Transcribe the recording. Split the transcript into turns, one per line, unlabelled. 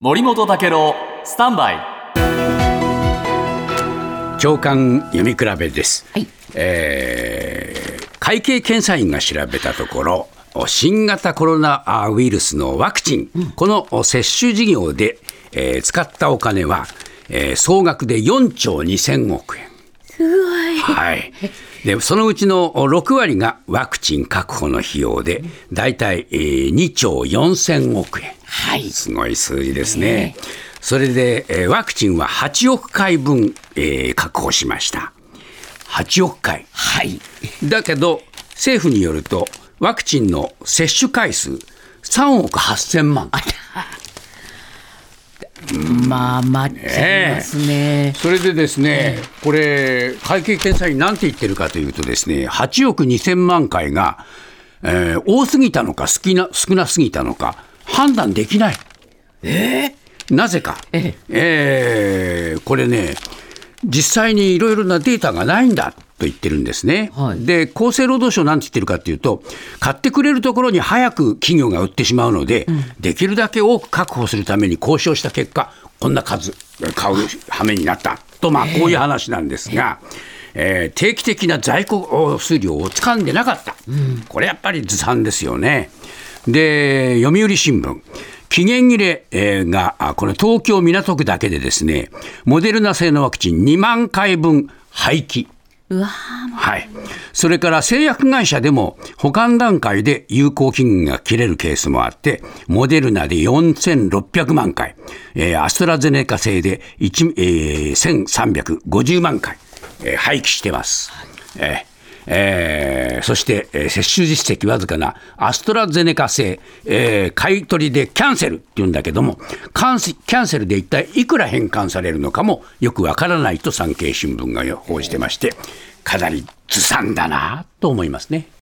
森本武郎スタンバイ。
長官読み比べです、
はい。
えー会計検査院が調べたところ新型コロナウイルスのワクチン、この接種事業で、えー使ったお金は、えー総額で4兆2000億円。はい、でそのうちの6割がワクチン確保の費用で、大体、えー2兆4000億円。
はい
すごい数字ですね。それで、えーワクチンは8億回分、えー確保しました。8億回。
はい
だけど、政府によると、ワクチンの接種回数3億8000万。
まあ待っちゃいますね、
それでですね、これ、会計検査院なんて言ってるかというとですね、8億2000万回が、えー多すぎたのか少な少なすぎたのか、判断できない。なぜか、
え
え。ーこれね、実際にいろいろなデータがないんだと言ってるんですね。
はい
で、厚生労働省なんて言ってるかっていうと、買ってくれるところに早く企業が売ってしまうので、できるだけ多く確保するために交渉した結果、こんな数買う羽目になったと、まあ、こういう話なんですが。えー定期的な在庫数量を掴んでなかった、これやっぱりずさんですよね。で、読売新聞、期限切れえーが、あこれ東京港区だけでですね、モデルナ製のワクチン2万回分廃棄。はい、それから製薬会社でも保管段階で有効期限が切れるケースもあって、モデルナで4600万回、えーアストラゼネカ製で1、えー1350万回、えー廃棄してます。ーそして、えー接種実績わずかなアストラゼネカ製、えー買い取りでキャンセルって言うんだけども、キャンセキャンセルで一体いくら返還されるのかもよくわからないと産経新聞が報じてまして、かなりずさんだなと思いますね。